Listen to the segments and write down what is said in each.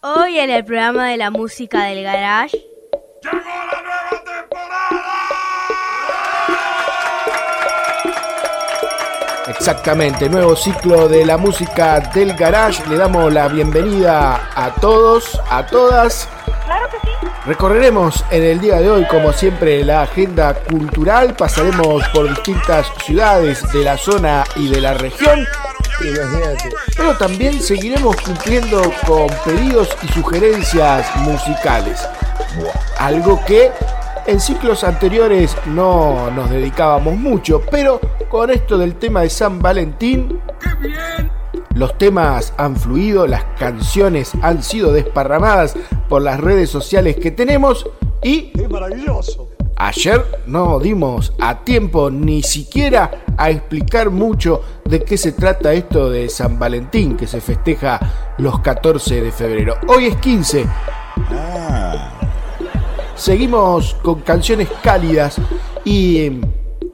Hoy en el programa de la música del garage. ¡Llegó la nueva temporada! Exactamente, nuevo ciclo de la música del garage. Le damos la bienvenida a todos, a todas. Claro que sí. Recorreremos en el día de hoy, como siempre, la agenda cultural. Pasaremos por distintas ciudades de la zona y de la región. Pero también seguiremos cumpliendo con pedidos y sugerencias musicales. Algo que en ciclos anteriores no nos dedicábamos mucho, pero con esto del tema de San Valentín, los temas han fluido, las canciones han sido desparramadas por las redes sociales que tenemos y ¡Qué maravilloso! Ayer no dimos a tiempo ni siquiera a explicar mucho de qué se trata esto de San Valentín que se festeja los 14 de febrero. Hoy es 15. Seguimos con canciones cálidas y eh,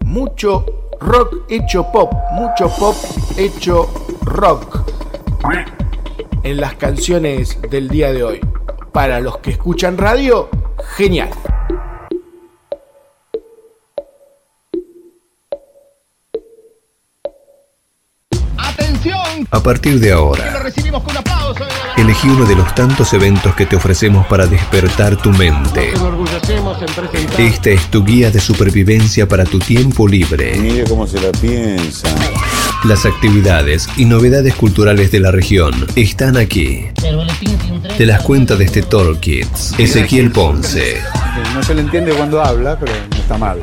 mucho rock hecho pop, mucho pop hecho rock en las canciones del día de hoy. Para los que escuchan radio, genial. ¡Atención! A partir de Lo ahora, recibimos con aplauso. elegí uno de los tantos eventos que te ofrecemos para despertar tu mente. Esta es tu guía de supervivencia para tu tiempo libre. Mire cómo se la piensa. Las actividades y novedades culturales de la región están aquí. Te las cuenta desde Talk Kids, Ezequiel Ponce. No se le entiende cuando habla, pero no está mal.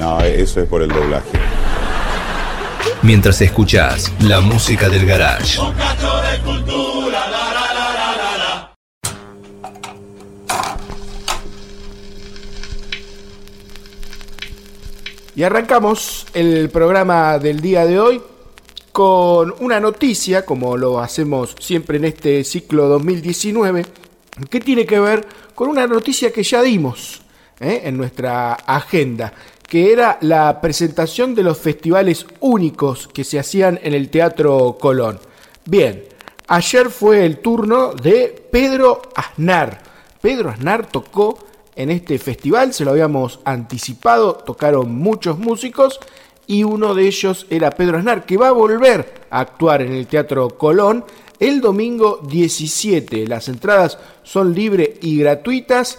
No, eso es por el doblaje. Mientras escuchás la música del garage. Y arrancamos el programa del día de hoy con una noticia, como lo hacemos siempre en este ciclo 2019, que tiene que ver con una noticia que ya dimos ¿eh? en nuestra agenda, que era la presentación de los festivales únicos que se hacían en el Teatro Colón. Bien, ayer fue el turno de Pedro Aznar. Pedro Aznar tocó en este festival, se lo habíamos anticipado, tocaron muchos músicos y uno de ellos era Pedro Aznar, que va a volver a actuar en el Teatro Colón el domingo 17. Las entradas son libres y gratuitas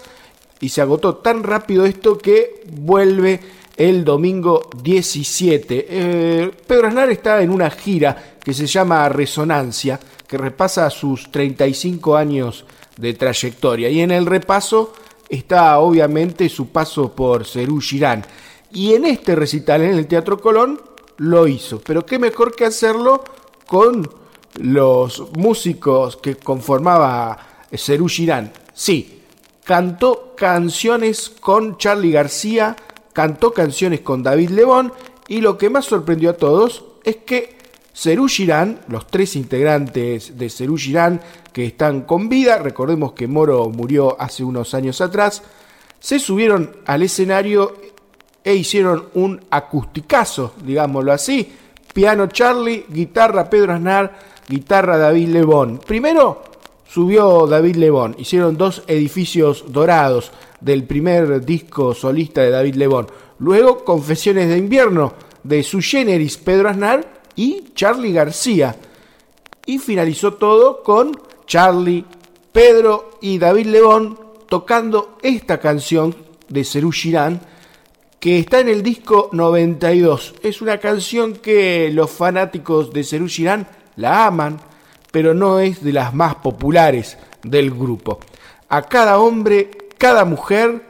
y se agotó tan rápido esto que vuelve el domingo 17. Eh, Pedro Aznar está en una gira que se llama Resonancia, que repasa sus 35 años de trayectoria y en el repaso está obviamente su paso por Cerú Girán. Y en este recital en el Teatro Colón lo hizo. Pero qué mejor que hacerlo con los músicos que conformaba Cerú Girán. Sí, cantó canciones con Charlie García, cantó canciones con David Lebón y lo que más sorprendió a todos es que Cerú Girán, los tres integrantes de Cerú Girán que están con vida, recordemos que Moro murió hace unos años atrás, se subieron al escenario e hicieron un acusticazo, digámoslo así. Piano Charlie, guitarra Pedro Aznar, guitarra David Lebón. Primero subió David Lebón, hicieron dos edificios dorados del primer disco solista de David Lebón. Luego Confesiones de invierno de su generis Pedro Aznar y Charlie García. Y finalizó todo con Charlie, Pedro y David Lebón tocando esta canción de Cerú Girán que está en el disco 92. Es una canción que los fanáticos de Cerú Girán la aman, pero no es de las más populares del grupo. A cada hombre, cada mujer,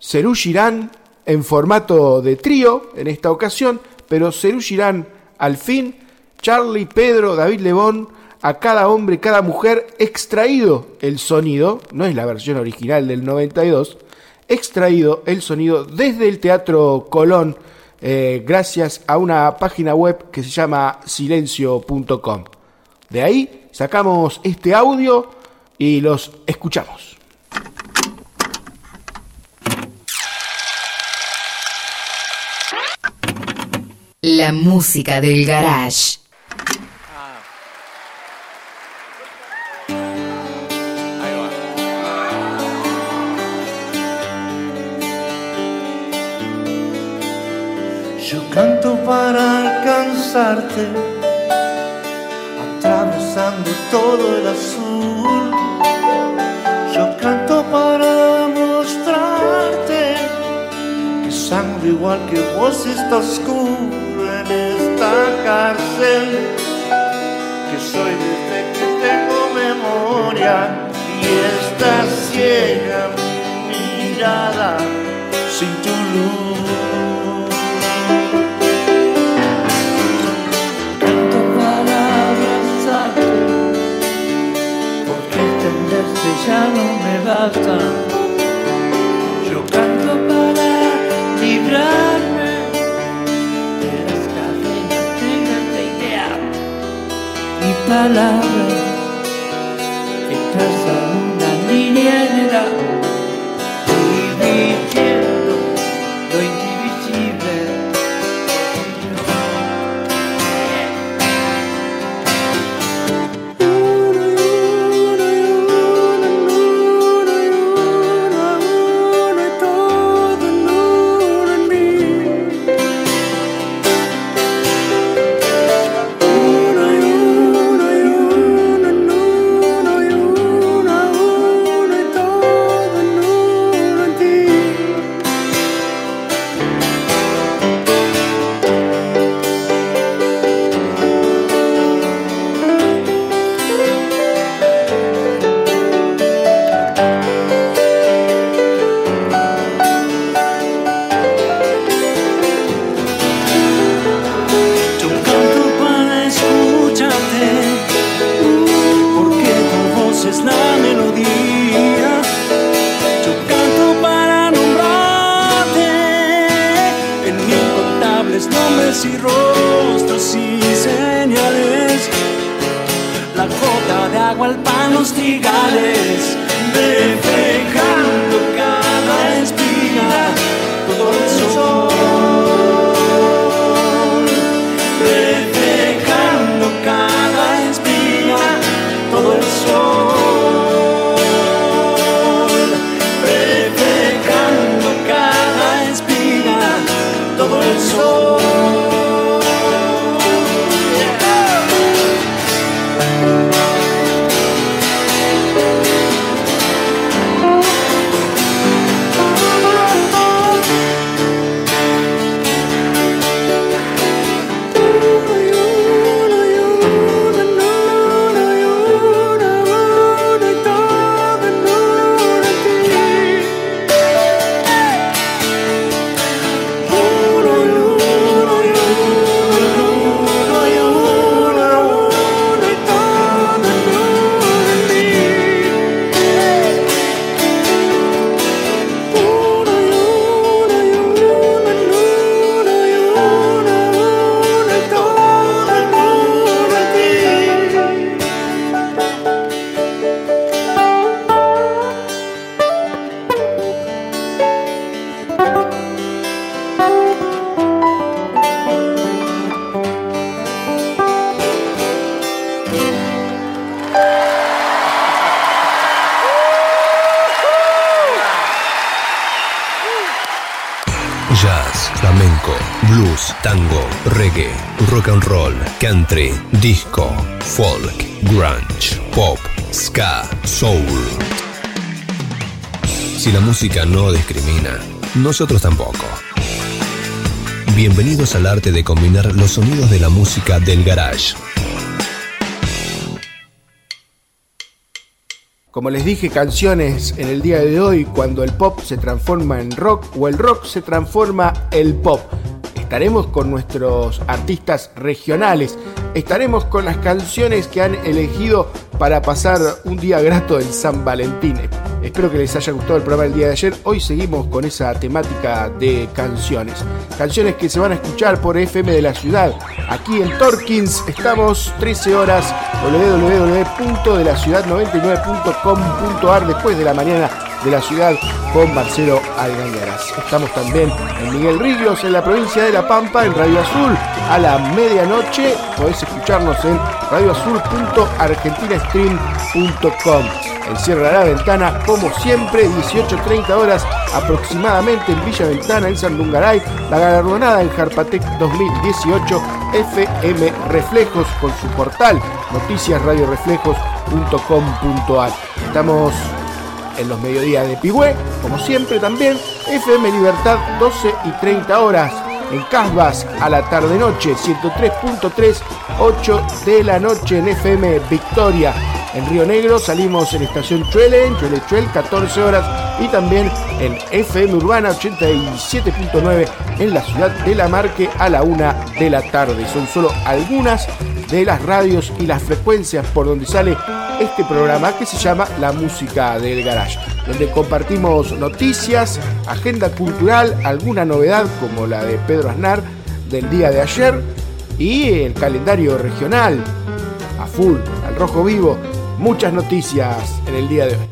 Cerú Girán en formato de trío en esta ocasión, pero Cerú Girán al fin, Charlie, Pedro, David Lebón, a cada hombre, cada mujer, extraído el sonido, no es la versión original del 92, extraído el sonido desde el Teatro Colón, eh, gracias a una página web que se llama silencio.com. De ahí sacamos este audio y los escuchamos. La música del garage. Yo canto para alcanzarte atravesando todo el azul. Yo canto para mostrarte que sangre igual que vos está oscuro en esta cárcel, que soy desde que tengo memoria y está ciega mi mirada sin tu luz. Ya no me basta. Yo canto para librarme de las cadenas de esta idea. Mi palabra que traza una línea en pan, los trigales, disco, folk, grunge, pop, ska, soul. Si la música no discrimina, nosotros tampoco. Bienvenidos al arte de combinar los sonidos de la música del garage. Como les dije, canciones en el día de hoy cuando el pop se transforma en rock o el rock se transforma en pop. Estaremos con nuestros artistas regionales, estaremos con las canciones que han elegido para pasar un día grato en San Valentín. Espero que les haya gustado el programa del día de ayer. Hoy seguimos con esa temática de canciones. Canciones que se van a escuchar por FM de la ciudad. Aquí en Torkins estamos 13 horas www.delaciudad99.com.ar después de la mañana de la ciudad con Marcelo Algañaras. Estamos también en Miguel Ríos, en la provincia de La Pampa, en Radio Azul, a la medianoche. Podés escucharnos en radioazul.argentinastream.com. en Sierra la Ventana, como siempre, 18.30 horas aproximadamente en Villa Ventana, en Sandungaray, la galardonada en Jarpatec 2018 FM Reflejos con su portal noticiasradioreflejos.com.ar. Estamos en los mediodías de Pigüé, como siempre también, FM Libertad 12 y 30 horas. En Casbas a la tarde-noche, 103.3, 8 de la noche en FM Victoria. En Río Negro salimos en Estación Chuele, en Chuele Chuel, 14 horas. Y también en FM Urbana 87.9 en la ciudad de La Marque a la 1 de la tarde. Son solo algunas de las radios y las frecuencias por donde sale este programa que se llama La Música del Garage, donde compartimos noticias, agenda cultural, alguna novedad como la de Pedro Aznar del día de ayer y el calendario regional a full, al rojo vivo, muchas noticias en el día de hoy.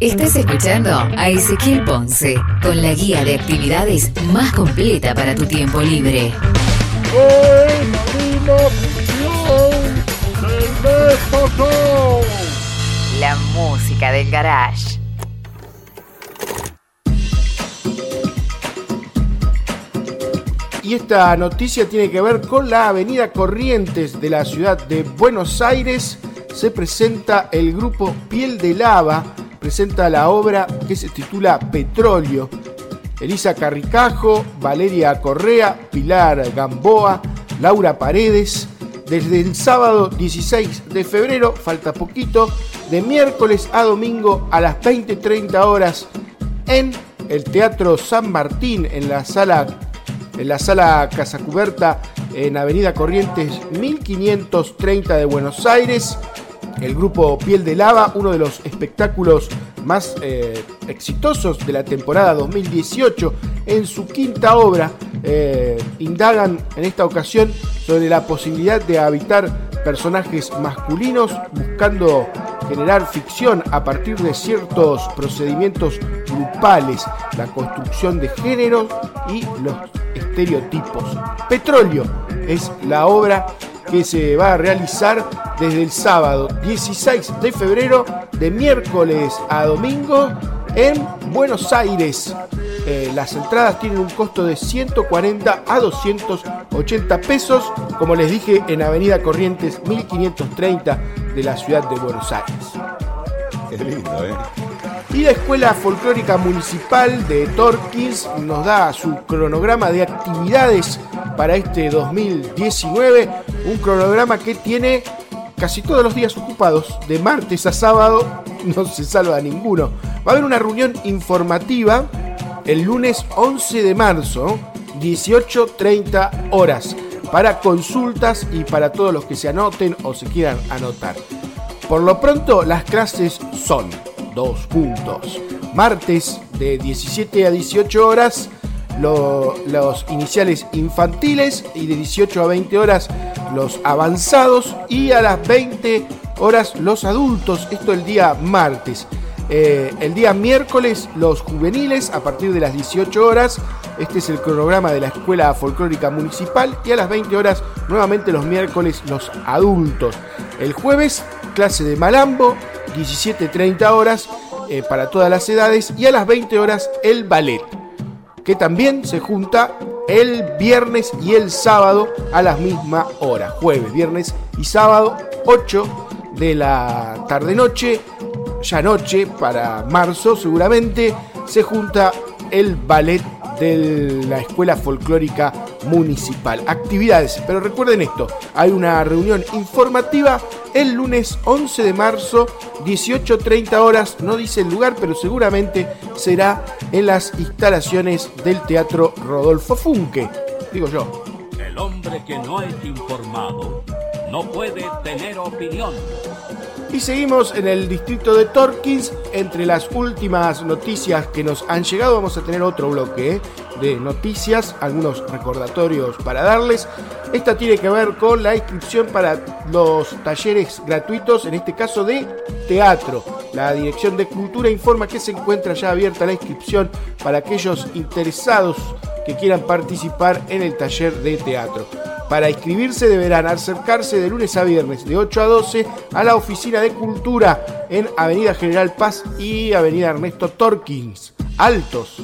Estás escuchando a Ezequiel Ponce con la guía de actividades más completa para tu tiempo libre. La música del garage. Y esta noticia tiene que ver con la avenida Corrientes de la ciudad de Buenos Aires. Se presenta el grupo Piel de Lava, presenta la obra que se titula Petróleo. Elisa Carricajo, Valeria Correa, Pilar Gamboa, Laura Paredes. Desde el sábado 16 de febrero, falta poquito, de miércoles a domingo a las 20.30 horas en el Teatro San Martín, en la sala, en la sala Casa Cuberta, en Avenida Corrientes 1530 de Buenos Aires. El grupo Piel de Lava, uno de los espectáculos más eh, exitosos de la temporada 2018, en su quinta obra, eh, indagan en esta ocasión sobre la posibilidad de habitar personajes masculinos buscando generar ficción a partir de ciertos procedimientos grupales, la construcción de géneros y los estereotipos. Petróleo es la obra que se va a realizar desde el sábado 16 de febrero de miércoles a domingo en Buenos Aires. Eh, las entradas tienen un costo de 140 a 280 pesos, como les dije, en Avenida Corrientes 1530 de la ciudad de Buenos Aires. Qué lindo, ¿eh? Y la Escuela Folclórica Municipal de Torquís nos da su cronograma de actividades para este 2019, un cronograma que tiene casi todos los días ocupados, de martes a sábado, no se salva ninguno. Va a haber una reunión informativa el lunes 11 de marzo, 18.30 horas, para consultas y para todos los que se anoten o se quieran anotar. Por lo pronto, las clases son dos puntos. Martes de 17 a 18 horas, lo- los iniciales infantiles y de 18 a 20 horas los avanzados y a las 20 horas los adultos. Esto el día martes. Eh, el día miércoles los juveniles a partir de las 18 horas. Este es el cronograma de la Escuela Folclórica Municipal y a las 20 horas nuevamente los miércoles los adultos. El jueves clase de malambo, 17.30 horas eh, para todas las edades y a las 20 horas el ballet que también se junta el viernes y el sábado a la misma hora. Jueves, viernes y sábado, 8 de la tarde-noche, ya noche para marzo seguramente, se junta el ballet de la Escuela Folclórica Municipal. Actividades, pero recuerden esto, hay una reunión informativa el lunes 11 de marzo, 18.30 horas, no dice el lugar, pero seguramente será en las instalaciones del Teatro Rodolfo Funke, digo yo. El hombre que no es informado no puede tener opinión. Y seguimos en el distrito de Torkins. Entre las últimas noticias que nos han llegado, vamos a tener otro bloque ¿eh? de noticias, algunos recordatorios para darles. Esta tiene que ver con la inscripción para los talleres gratuitos, en este caso de teatro. La Dirección de Cultura informa que se encuentra ya abierta la inscripción para aquellos interesados que quieran participar en el taller de teatro. Para inscribirse deberán acercarse de lunes a viernes de 8 a 12 a la Oficina de Cultura en Avenida General Paz y Avenida Ernesto Torkins. Altos,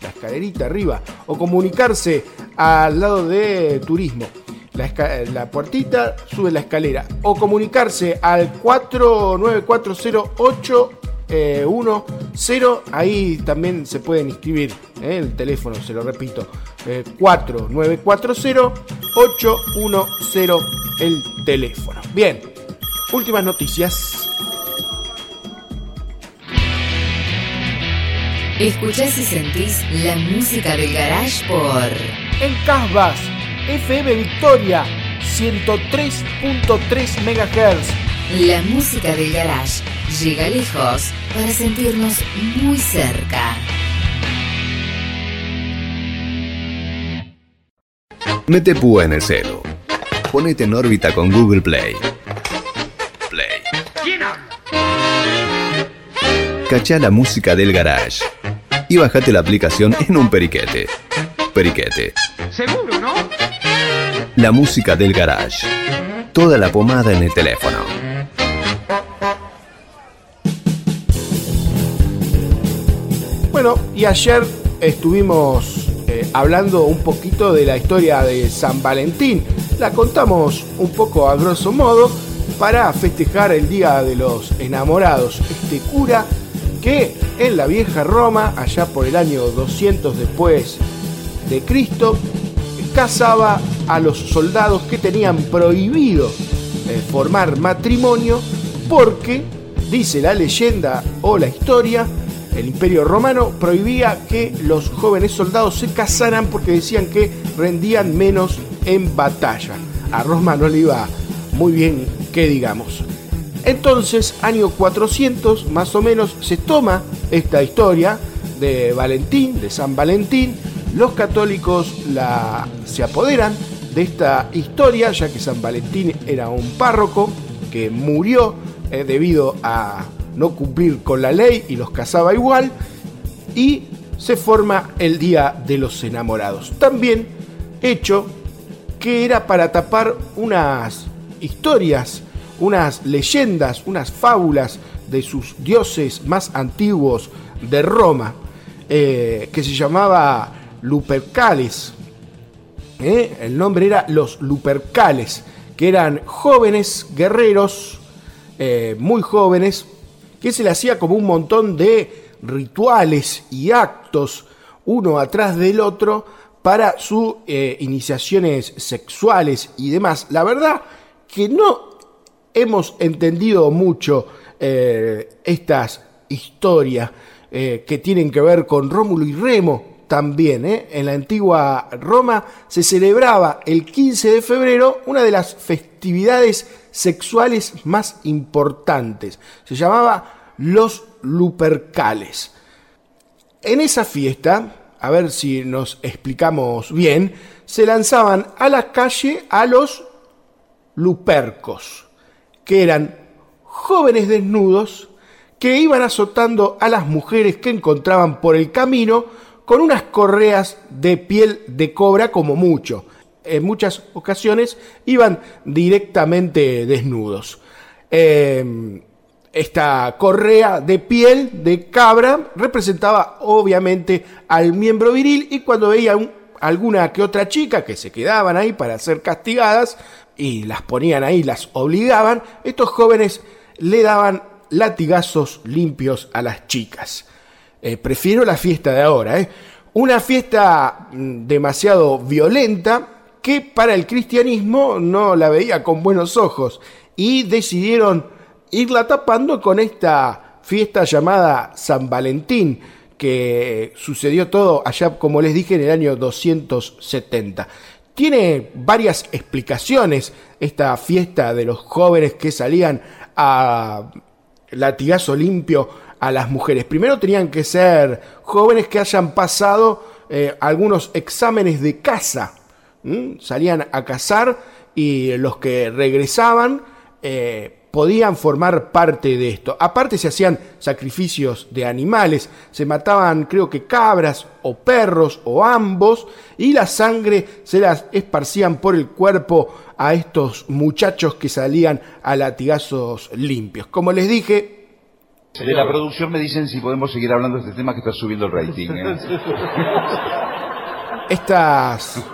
la escalerita arriba, o comunicarse al lado de turismo. La, la puertita sube la escalera o comunicarse al 494081 eh, 10, ahí también se pueden inscribir eh, el teléfono, se lo repito, eh, 4940-810 el teléfono. Bien, últimas noticias. Escuchás y sentís la música del garage por En Casbas, FM Victoria, 103.3 MHz. La música del garage llega lejos para sentirnos muy cerca. Mete púa en el celo. Ponete en órbita con Google Play. Play. Cachá la música del garage. Y bajate la aplicación en un periquete. Periquete. Seguro, ¿no? La música del garage. Toda la pomada en el teléfono. Bueno, y ayer estuvimos eh, hablando un poquito de la historia de San Valentín. La contamos un poco a grosso modo para festejar el Día de los Enamorados. Este cura que en la vieja Roma, allá por el año 200 después de Cristo, casaba a los soldados que tenían prohibido eh, formar matrimonio porque, dice la leyenda o la historia, el imperio romano prohibía que los jóvenes soldados se casaran porque decían que rendían menos en batalla. A Roma no le iba muy bien que digamos. Entonces, año 400 más o menos, se toma esta historia de Valentín, de San Valentín. Los católicos se apoderan de esta historia, ya que San Valentín era un párroco que murió eh, debido a no cumplir con la ley y los casaba igual. Y se forma el Día de los Enamorados. También hecho que era para tapar unas historias, unas leyendas, unas fábulas de sus dioses más antiguos de Roma, eh, que se llamaba Lupercales. ¿eh? El nombre era los Lupercales, que eran jóvenes guerreros, eh, muy jóvenes, que se le hacía como un montón de rituales y actos uno atrás del otro para sus eh, iniciaciones sexuales y demás. La verdad que no hemos entendido mucho eh, estas historias eh, que tienen que ver con Rómulo y Remo también. ¿eh? En la antigua Roma se celebraba el 15 de febrero una de las festividades sexuales más importantes. Se llamaba los Lupercales. En esa fiesta, a ver si nos explicamos bien, se lanzaban a la calle a los lupercos, que eran jóvenes desnudos que iban azotando a las mujeres que encontraban por el camino con unas correas de piel de cobra como mucho. En muchas ocasiones iban directamente desnudos. Eh, esta correa de piel de cabra representaba obviamente al miembro viril y cuando veía un- alguna que otra chica que se quedaban ahí para ser castigadas y las ponían ahí, las obligaban, estos jóvenes le daban latigazos limpios a las chicas. Eh, prefiero la fiesta de ahora, ¿eh? Una fiesta mm, demasiado violenta que para el cristianismo no la veía con buenos ojos y decidieron irla tapando con esta fiesta llamada San Valentín, que sucedió todo allá, como les dije, en el año 270. Tiene varias explicaciones esta fiesta de los jóvenes que salían a latigazo limpio a las mujeres. Primero tenían que ser jóvenes que hayan pasado eh, algunos exámenes de casa. ¿m? Salían a cazar y los que regresaban eh, podían formar parte de esto. Aparte se hacían sacrificios de animales, se mataban creo que cabras o perros o ambos y la sangre se las esparcían por el cuerpo a estos muchachos que salían a latigazos limpios. Como les dije, De la producción me dicen si podemos seguir hablando de este tema que está subiendo el rating. ¿eh? estas,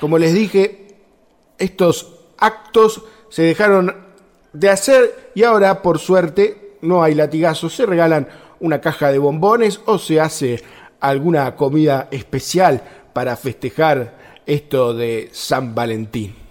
como les dije, estos actos se dejaron de hacer y ahora, por suerte, no hay latigazos, se regalan una caja de bombones o se hace alguna comida especial para festejar esto de San Valentín.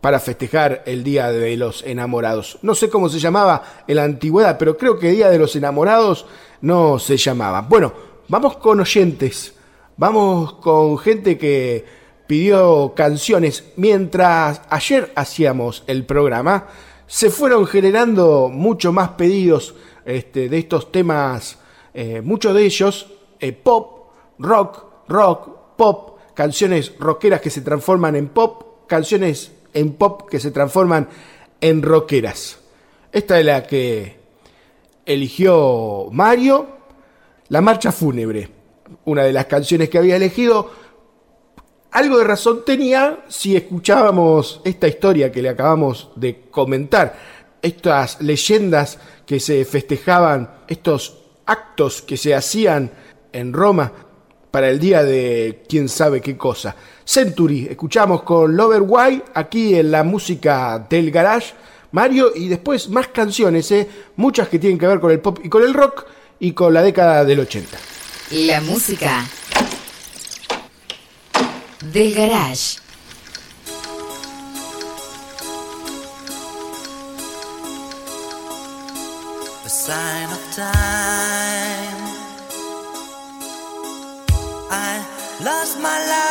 Para festejar el Día de los Enamorados. No sé cómo se llamaba en la antigüedad, pero creo que Día de los Enamorados no se llamaba. Bueno, vamos con oyentes. Vamos con gente que pidió canciones. Mientras ayer hacíamos el programa, se fueron generando mucho más pedidos este, de estos temas, eh, muchos de ellos eh, pop, rock, rock, pop, canciones rockeras que se transforman en pop, canciones en pop que se transforman en rockeras. Esta es la que eligió Mario, La Marcha Fúnebre, una de las canciones que había elegido. Algo de razón tenía si escuchábamos esta historia que le acabamos de comentar, estas leyendas que se festejaban, estos actos que se hacían en Roma para el día de quién sabe qué cosa. Century, escuchamos con Lover White aquí en la música del garage, Mario, y después más canciones, ¿eh? muchas que tienen que ver con el pop y con el rock y con la década del 80. La música del garage. a sign of time. Lost my life,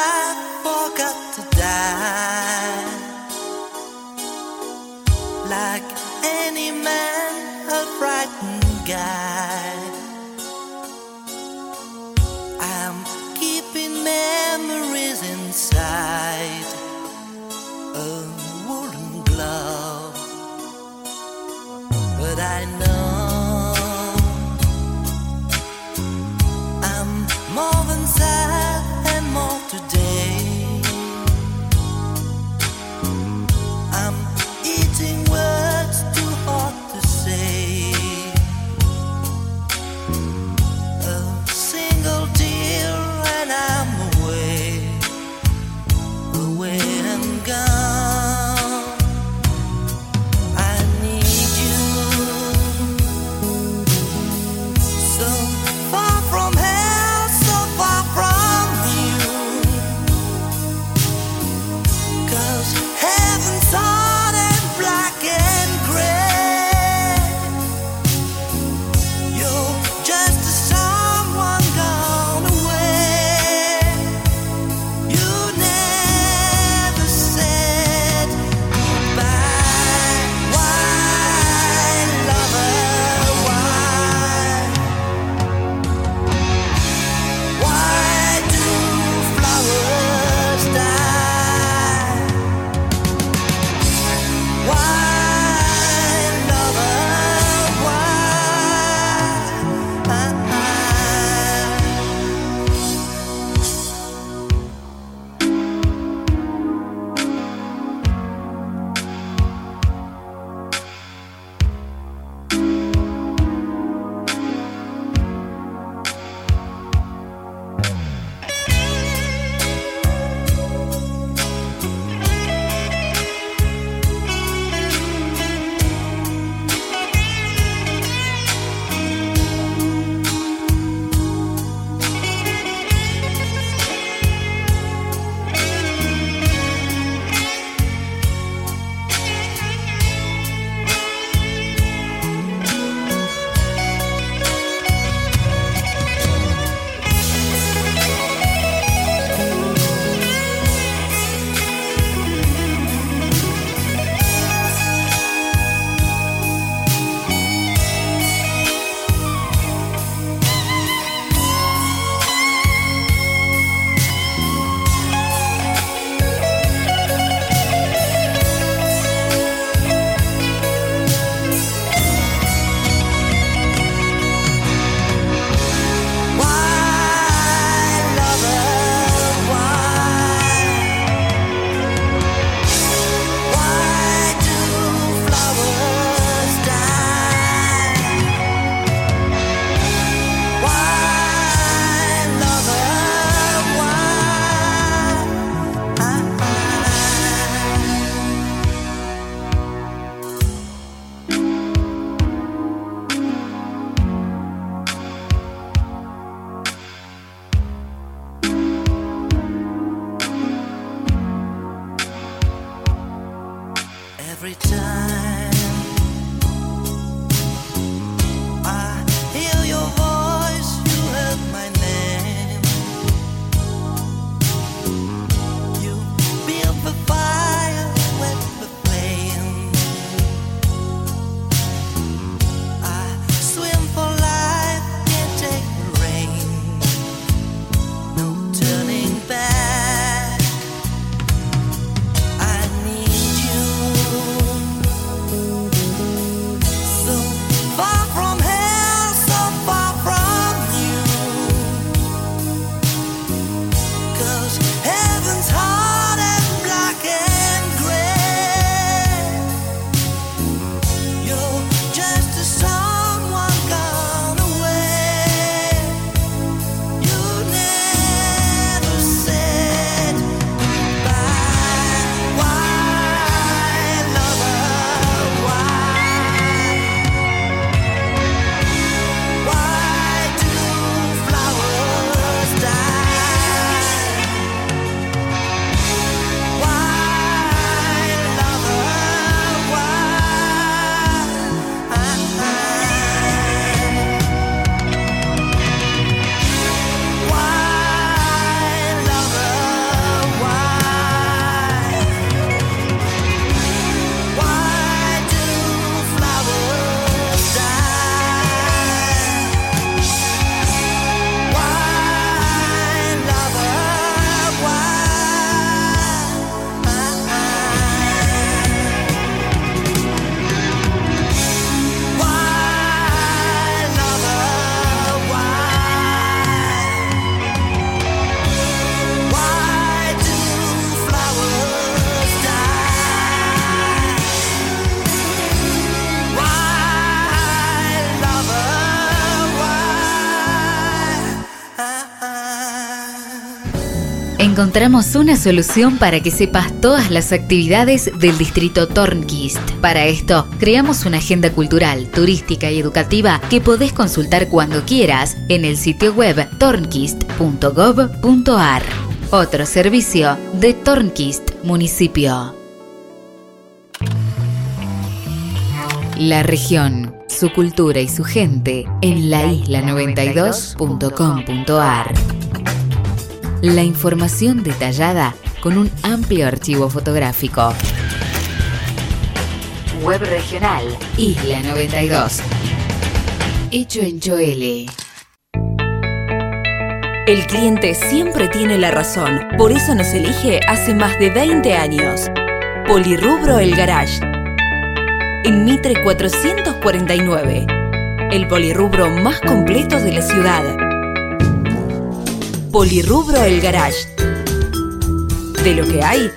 una solución para que sepas todas las actividades del distrito Tornquist. Para esto, creamos una agenda cultural, turística y educativa que podés consultar cuando quieras en el sitio web tornquist.gov.ar. Otro servicio de Tornquist Municipio. La región, su cultura y su gente en la isla92.com.ar. La información detallada con un amplio archivo fotográfico. Web regional Isla 92. Hecho en Choele. El cliente siempre tiene la razón, por eso nos elige hace más de 20 años. Polirrubro El Garage. En Mitre 449. El polirrubro más completo de la ciudad. Polirrubro El Garage. De lo que hay,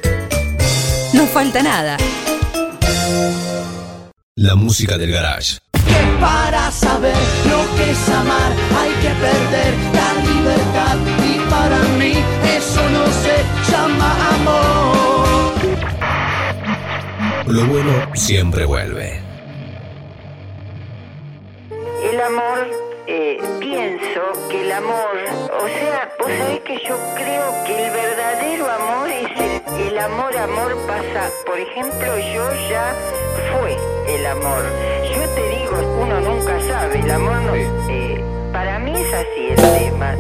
no falta nada. La música del garage. Para saber lo que es amar hay que perder la libertad y para mí eso no se llama amor. Lo bueno siempre vuelve. El amor, eh, pienso que el amor, o sea, vos sabés que yo creo que el verdadero amor es el, el amor, amor pasa. Por ejemplo, yo ya fue el amor. Yo te digo, uno nunca sabe, el amor no. eh, para mí es así el tema.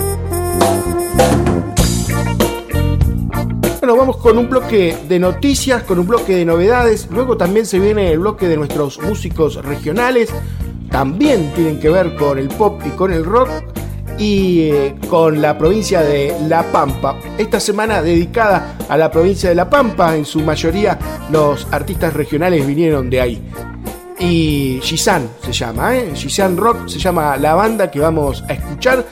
Bueno, vamos con un bloque de noticias, con un bloque de novedades. Luego también se viene el bloque de nuestros músicos regionales. También tienen que ver con el pop y con el rock. Y eh, con la provincia de La Pampa. Esta semana dedicada a la provincia de La Pampa. En su mayoría los artistas regionales vinieron de ahí. Y Gisan se llama, ¿eh? Gisan Rock se llama la banda que vamos a escuchar.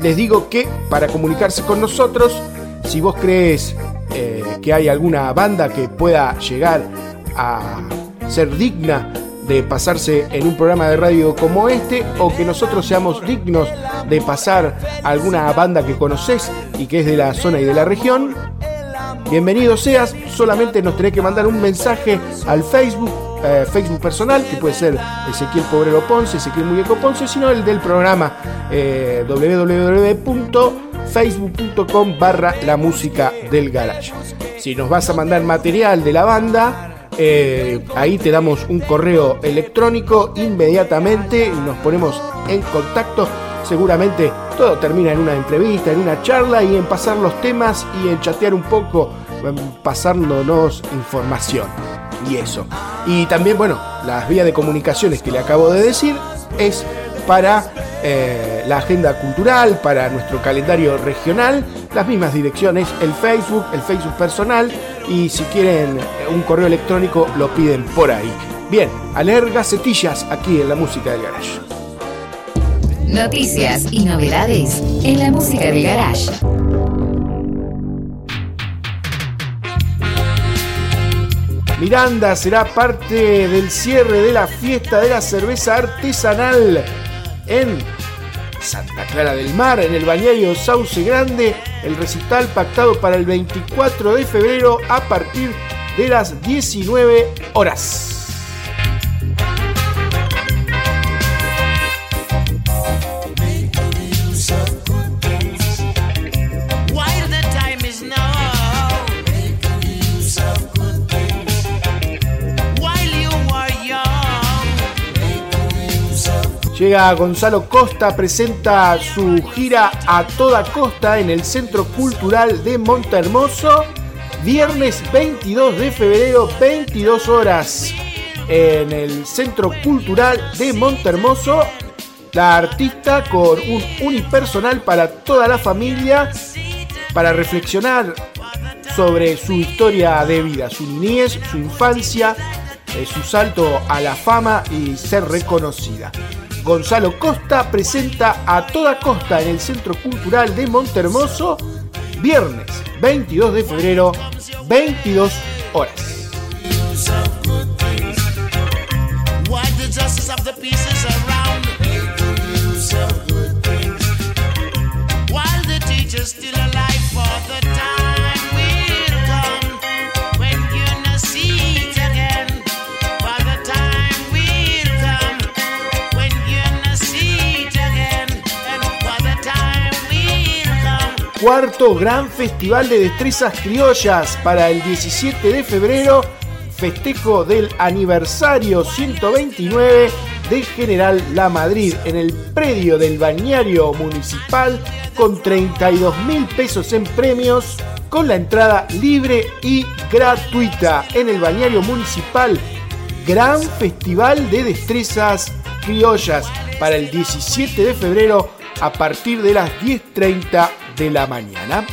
Les digo que para comunicarse con nosotros, si vos crees eh, que hay alguna banda que pueda llegar a ser digna de pasarse en un programa de radio como este o que nosotros seamos dignos de pasar alguna banda que conoces y que es de la zona y de la región, bienvenido seas, solamente nos tenés que mandar un mensaje al Facebook, eh, Facebook personal, que puede ser Ezequiel Pobrero Ponce, Ezequiel Muñeco Ponce, sino el del programa eh, www.facebook.com barra la música del garage. Si nos vas a mandar material de la banda, eh, ahí te damos un correo electrónico inmediatamente nos ponemos en contacto. Seguramente todo termina en una entrevista, en una charla y en pasar los temas y en chatear un poco, pasándonos información y eso. Y también, bueno, las vías de comunicaciones que le acabo de decir es para eh, la agenda cultural, para nuestro calendario regional, las mismas direcciones, el Facebook, el Facebook personal y si quieren eh, un correo electrónico lo piden por ahí. Bien, a leer gacetillas aquí en la música del garage. Noticias y novedades en la música del garage. Miranda será parte del cierre de la fiesta de la cerveza artesanal en Santa Clara del Mar, en el balneario Sauce Grande. El recital pactado para el 24 de febrero a partir de las 19 horas. Llega Gonzalo Costa, presenta su gira a toda costa en el Centro Cultural de Montehermoso, viernes 22 de febrero, 22 horas, en el Centro Cultural de Montehermoso. La artista con un unipersonal para toda la familia, para reflexionar sobre su historia de vida, su niñez, su infancia, eh, su salto a la fama y ser reconocida. Gonzalo Costa presenta a toda costa en el Centro Cultural de Montehermoso, viernes 22 de febrero, 22 horas. Cuarto gran festival de destrezas criollas para el 17 de febrero, festejo del aniversario 129 de General La Madrid en el predio del bañario municipal con 32 mil pesos en premios con la entrada libre y gratuita en el bañario municipal. Gran Festival de Destrezas Criollas para el 17 de febrero a partir de las 10.30 de la mañana.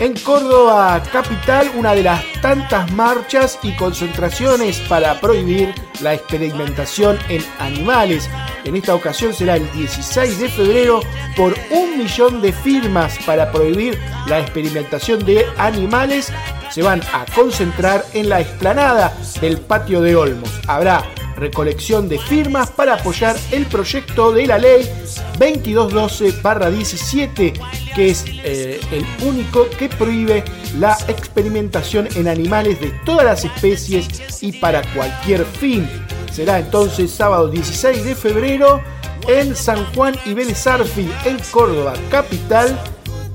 En Córdoba capital, una de las tantas marchas y concentraciones para prohibir la experimentación en animales. En esta ocasión será el 16 de febrero por un millón de firmas para prohibir la experimentación de animales. Se van a concentrar en la explanada del patio de Olmos. Habrá recolección de firmas para apoyar el proyecto de la ley 2212-17, que es eh, el único que prohíbe la experimentación en animales de todas las especies y para cualquier fin. Será entonces sábado 16 de febrero en San Juan y Vélez en Córdoba, capital,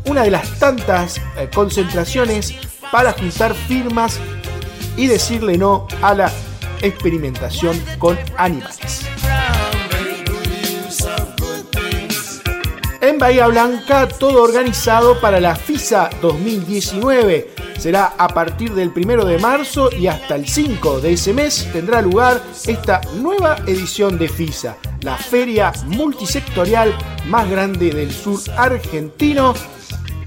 una de las tantas eh, concentraciones para juntar firmas y decirle no a la experimentación con animales. En Bahía Blanca, todo organizado para la FISA 2019. Será a partir del 1 de marzo y hasta el 5 de ese mes tendrá lugar esta nueva edición de FISA, la feria multisectorial más grande del sur argentino.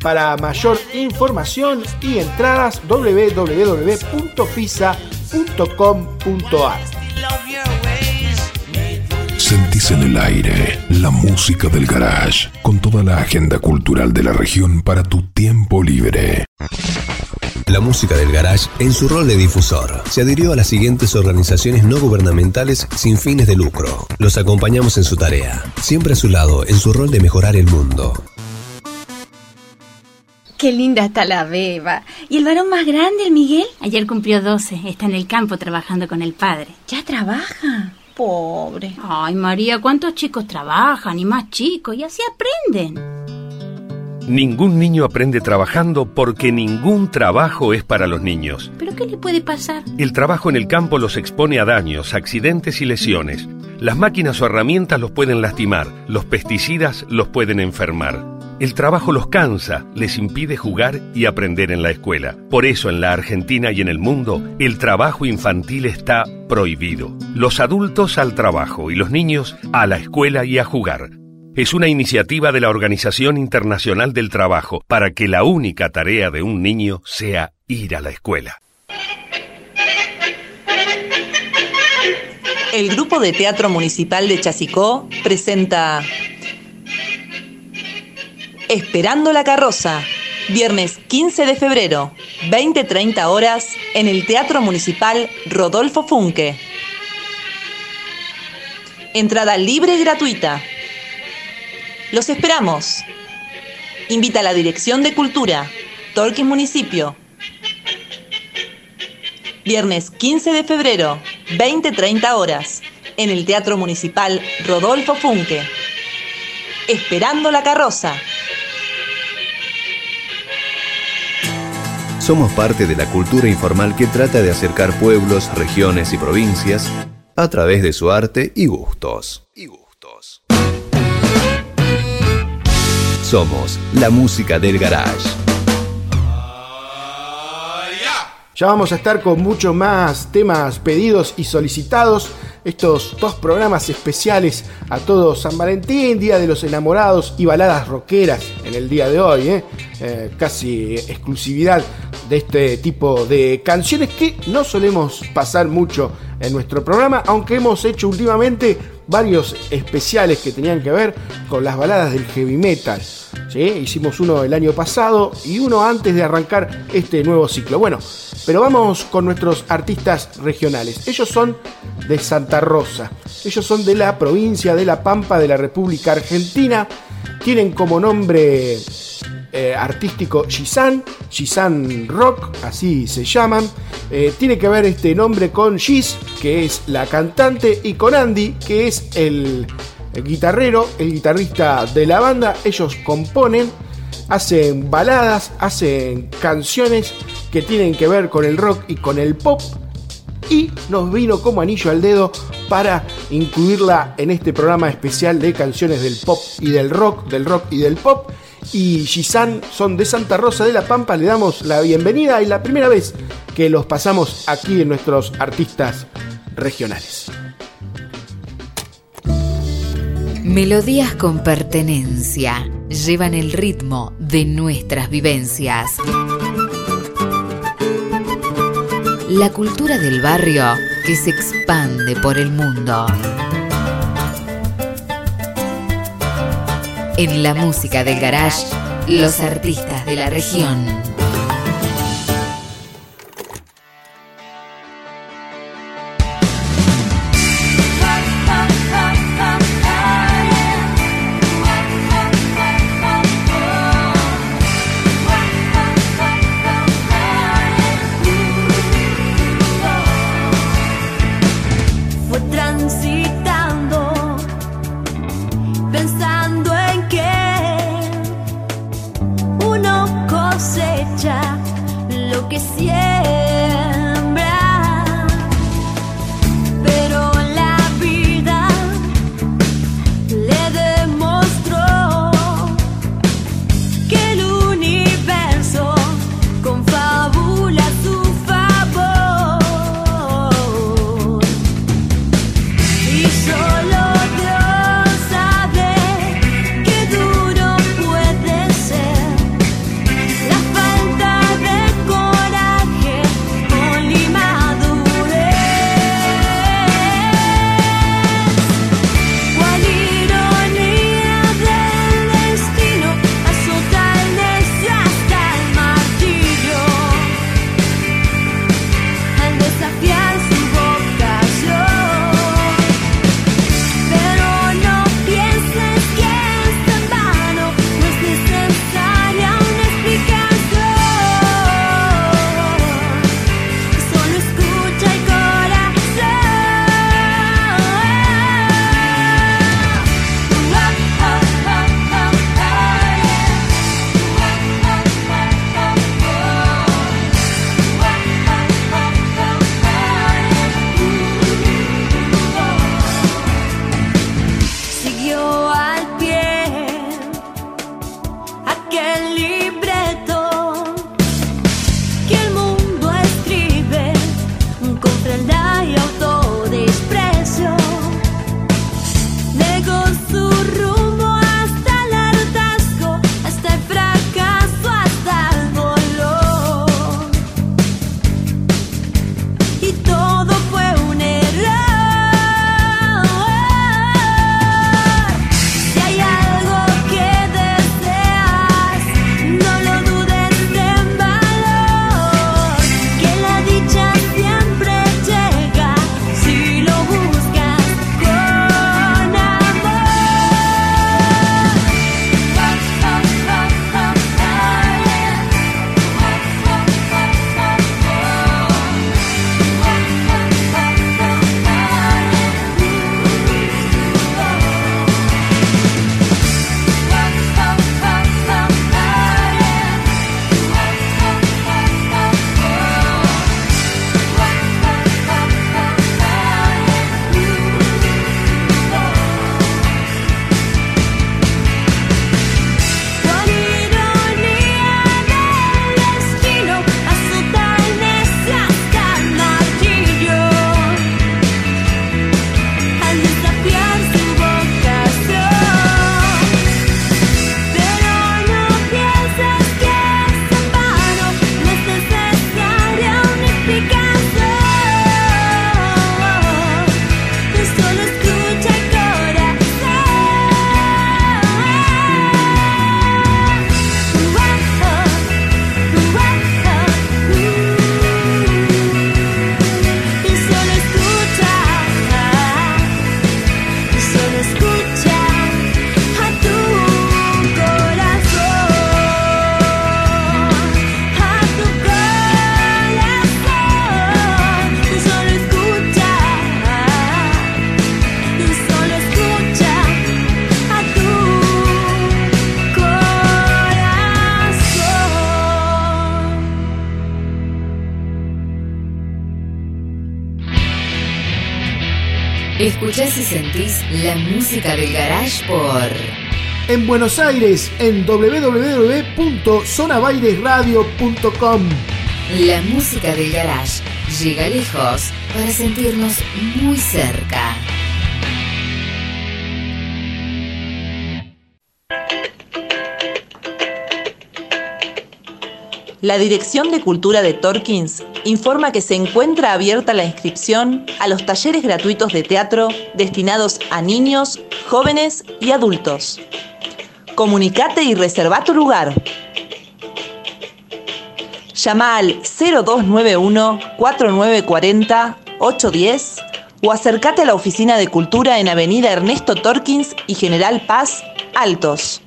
Para mayor información y entradas www.fisa.com .com.ar Sentís en el aire la música del garage con toda la agenda cultural de la región para tu tiempo libre. La música del garage, en su rol de difusor, se adhirió a las siguientes organizaciones no gubernamentales sin fines de lucro. Los acompañamos en su tarea, siempre a su lado en su rol de mejorar el mundo. Qué linda está la beba. ¿Y el varón más grande, el Miguel? Ayer cumplió 12. Está en el campo trabajando con el padre. ¿Ya trabaja? Pobre. Ay, María, ¿cuántos chicos trabajan? Y más chicos. Y así aprenden. Ningún niño aprende trabajando porque ningún trabajo es para los niños. ¿Pero qué le puede pasar? El trabajo en el campo los expone a daños, accidentes y lesiones. Las máquinas o herramientas los pueden lastimar, los pesticidas los pueden enfermar. El trabajo los cansa, les impide jugar y aprender en la escuela. Por eso en la Argentina y en el mundo, el trabajo infantil está prohibido. Los adultos al trabajo y los niños a la escuela y a jugar. Es una iniciativa de la Organización Internacional del Trabajo para que la única tarea de un niño sea ir a la escuela. El Grupo de Teatro Municipal de Chasicó presenta Esperando la carroza, viernes 15 de febrero, 20-30 horas, en el Teatro Municipal Rodolfo Funke. Entrada libre y gratuita. Los esperamos. Invita a la Dirección de Cultura, Torquín Municipio. Viernes 15 de febrero, 20-30 horas, en el Teatro Municipal Rodolfo Funke. Esperando la carroza. Somos parte de la cultura informal que trata de acercar pueblos, regiones y provincias a través de su arte y gustos. Y gustos. Somos la música del garage. Ya vamos a estar con mucho más temas pedidos y solicitados. Estos dos programas especiales a todo San Valentín, Día de los Enamorados y baladas rockeras en el día de hoy. ¿eh? Eh, casi exclusividad de este tipo de canciones que no solemos pasar mucho en nuestro programa, aunque hemos hecho últimamente varios especiales que tenían que ver con las baladas del heavy metal. ¿sí? Hicimos uno el año pasado y uno antes de arrancar este nuevo ciclo. Bueno, Pero vamos con nuestros artistas regionales. Ellos son de Santa Rosa. Ellos son de la provincia de La Pampa de la República Argentina. Tienen como nombre eh, artístico Gisan, Gisan Rock, así se llaman. Eh, tiene que ver este nombre con Giz, que es la cantante, y con Andy, que es el, el guitarrero, el guitarrista de la banda. Ellos componen, hacen baladas, hacen canciones que tienen que ver con el rock y con el pop. Y nos vino como anillo al dedo para incluirla en este programa especial de canciones del pop y del rock, del rock y del pop. Y Gisan son de Santa Rosa de la Pampa, le damos la bienvenida y la primera vez que los pasamos aquí en nuestros artistas regionales. Melodías con pertenencia llevan el ritmo de nuestras vivencias. La cultura del barrio que se expande por el mundo. En la música del garage, los artistas de la región. La música del garage por En Buenos Aires, en www.zonabairesradio.com. La música del garage llega lejos para sentirnos muy cerca. La Dirección de Cultura de Torkins informa que se encuentra abierta la inscripción a los talleres gratuitos de teatro destinados a niños, jóvenes y adultos. Comunicate y reserva tu lugar. Llama al 0291 4940 810 o acércate a la Oficina de Cultura en Avenida Ernesto Torkins y General Paz, Altos.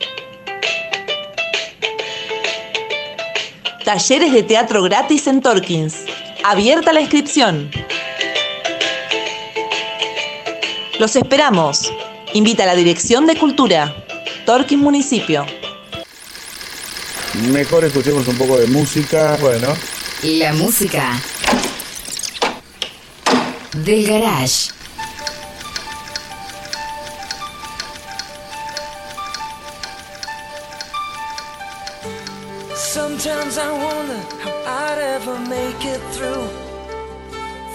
Talleres de teatro gratis en Torkins. Abierta la inscripción. Los esperamos. Invita a la Dirección de Cultura. Torkins Municipio. Mejor escuchemos un poco de música. Bueno. La música del garage. Sometimes I wonder how I'd ever make it through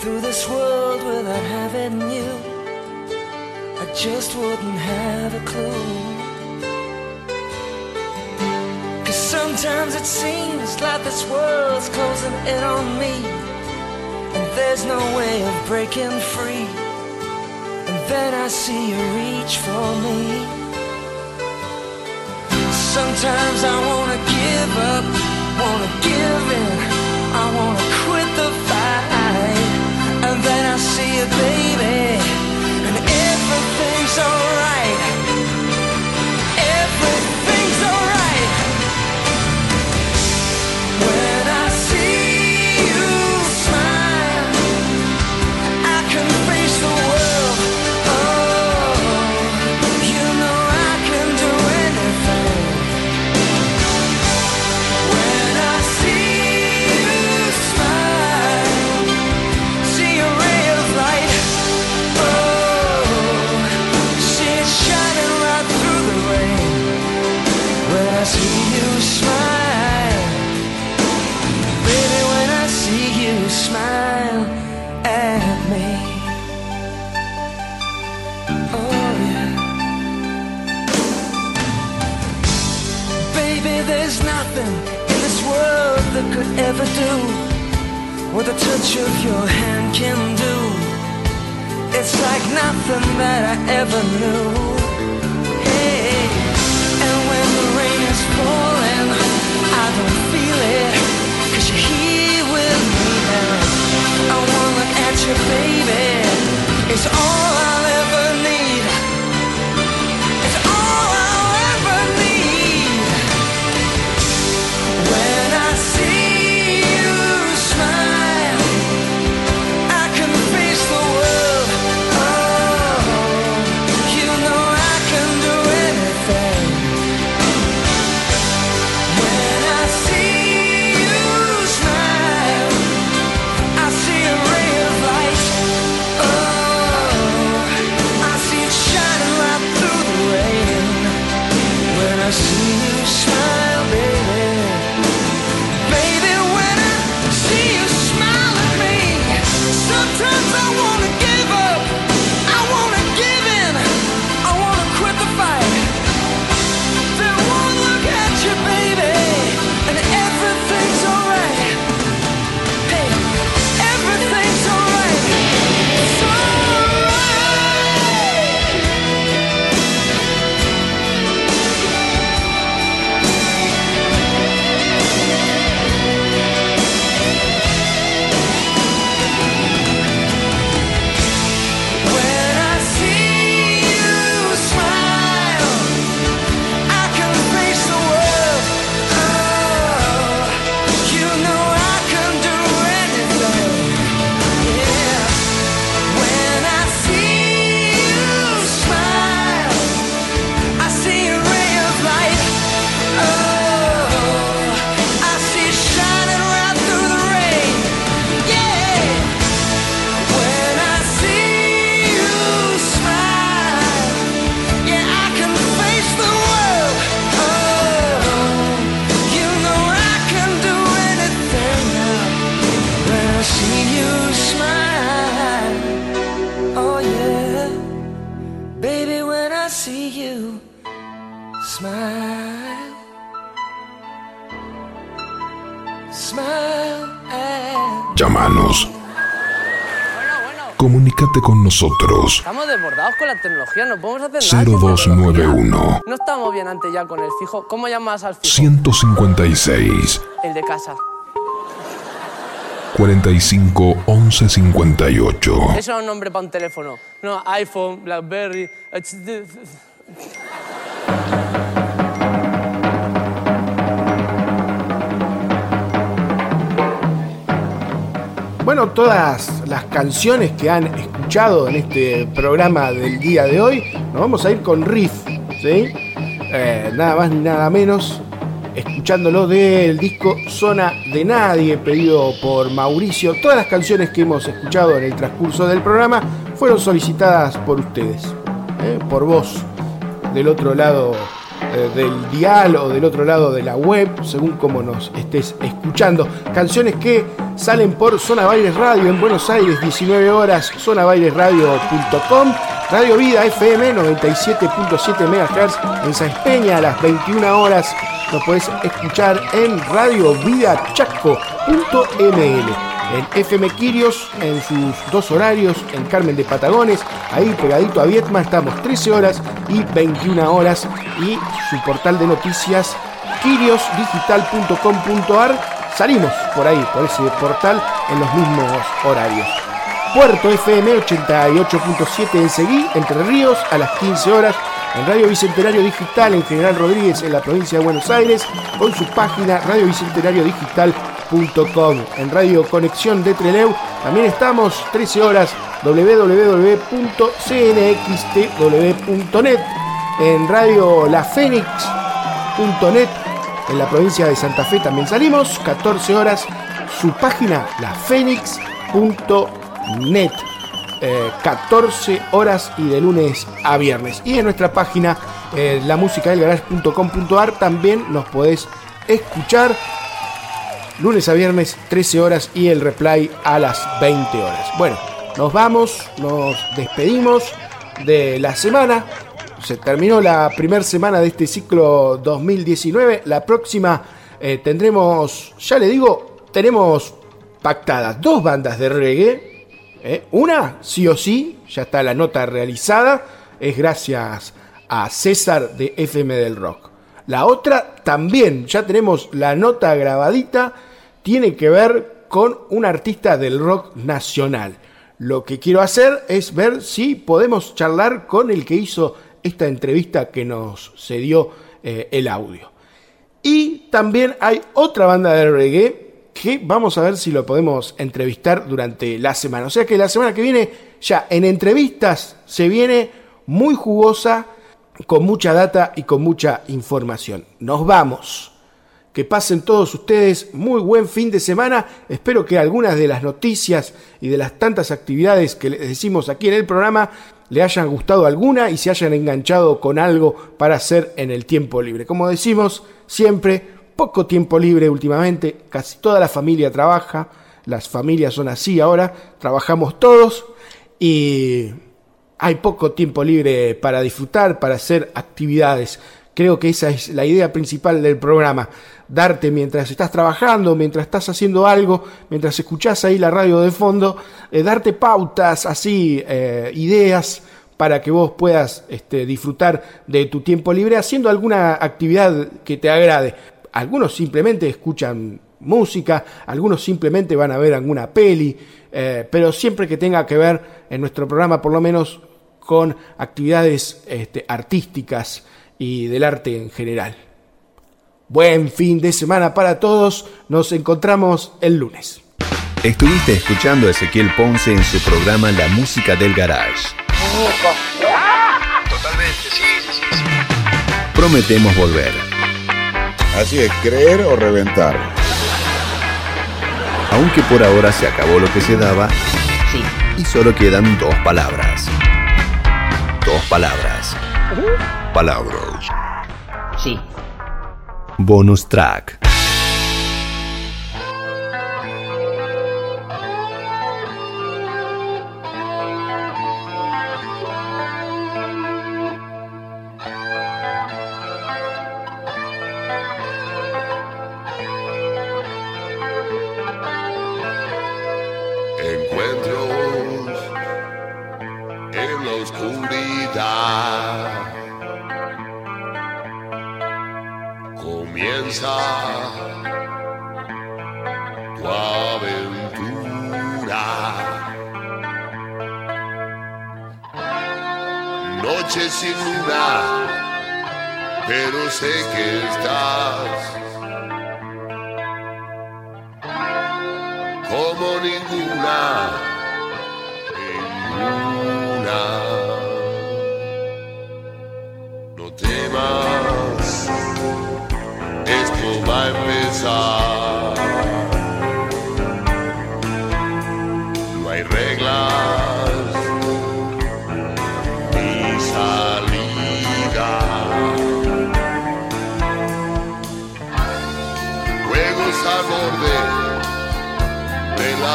Through this world without having you. I just wouldn't have a clue. Cause sometimes it seems like this world's closing in on me And there's no way of breaking free. And then I see you reach for me. Sometimes I wanna give up, wanna give in, I wanna quit the fight. And then I see you, baby, and everything's alright. Nosotros. Estamos desbordados con la tecnología, no podemos hacer nada. sin 0291 No estamos bien antes ya con el fijo. ¿Cómo llamas al fijo? 156 El de casa. 45 11 58. Eso es un nombre para un teléfono. No, iPhone, Blackberry. Bueno, todas las canciones que han escuchado en este programa del día de hoy, nos vamos a ir con riff, ¿sí? Eh, nada más ni nada menos, escuchándolo del disco Zona de Nadie, pedido por Mauricio. Todas las canciones que hemos escuchado en el transcurso del programa fueron solicitadas por ustedes, ¿eh? por vos, del otro lado eh, del dial o del otro lado de la web, según como nos estés escuchando. Canciones que salen por Zona Bailes Radio en Buenos Aires, 19 horas, zonabailesradio.com. Radio Vida FM 97.7 MHz en Sáenz Peña a las 21 horas. Nos podés escuchar en radiovidachaco.ml. En FM Quirios, en sus dos horarios, en Carmen de Patagones, ahí pegadito a Vietma, estamos 13 horas y 21 horas. Y su portal de noticias, quiriosdigital.com.ar. Salimos por ahí, por ese portal, en los mismos horarios. Puerto FM 88.7 en Seguí, Entre Ríos, a las 15 horas. En Radio Bicentenario Digital, en General Rodríguez, en la provincia de Buenos Aires, con su página radiobicentenariodigital.com. En Radio Conexión de Treleu también estamos 13 horas www.cnxtw.net. En Radio La Fénix.net en la provincia de Santa Fe también salimos, 14 horas, su página lafenix.net. Eh, 14 horas y de lunes a viernes. Y en nuestra página eh, lamusicadelgarage.com.ar también nos podés escuchar lunes a viernes 13 horas y el replay a las 20 horas. Bueno, nos vamos, nos despedimos de la semana. Se terminó la primera semana de este ciclo 2019. La próxima eh, tendremos, ya le digo, tenemos pactadas dos bandas de reggae. ¿eh? Una, sí o sí, ya está la nota realizada. Es gracias a César de FM del Rock. La otra también, ya tenemos la nota grabadita. Tiene que ver con un artista del rock nacional. Lo que quiero hacer es ver si podemos charlar con el que hizo esta entrevista que nos cedió eh, el audio. Y también hay otra banda de reggae que vamos a ver si lo podemos entrevistar durante la semana. O sea que la semana que viene ya en entrevistas se viene muy jugosa, con mucha data y con mucha información. Nos vamos. Que pasen todos ustedes muy buen fin de semana. Espero que algunas de las noticias y de las tantas actividades que les decimos aquí en el programa le hayan gustado alguna y se hayan enganchado con algo para hacer en el tiempo libre. Como decimos siempre, poco tiempo libre últimamente, casi toda la familia trabaja, las familias son así ahora, trabajamos todos y hay poco tiempo libre para disfrutar, para hacer actividades. Creo que esa es la idea principal del programa, darte mientras estás trabajando, mientras estás haciendo algo, mientras escuchás ahí la radio de fondo, eh, darte pautas, así, eh, ideas para que vos puedas este, disfrutar de tu tiempo libre haciendo alguna actividad que te agrade. Algunos simplemente escuchan música, algunos simplemente van a ver alguna peli, eh, pero siempre que tenga que ver en nuestro programa por lo menos con actividades este, artísticas y del arte en general. Buen fin de semana para todos, nos encontramos el lunes. Estuviste escuchando a Ezequiel Ponce en su programa La Música del Garage. Totalmente, sí, sí, sí. sí. Prometemos volver. Así es, creer o reventar. Aunque por ahora se acabó lo que se daba Sí. y solo quedan dos palabras. Dos palabras. Palabras. Sí. Bonus track. Sin pero sé que estás como ninguna.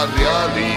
De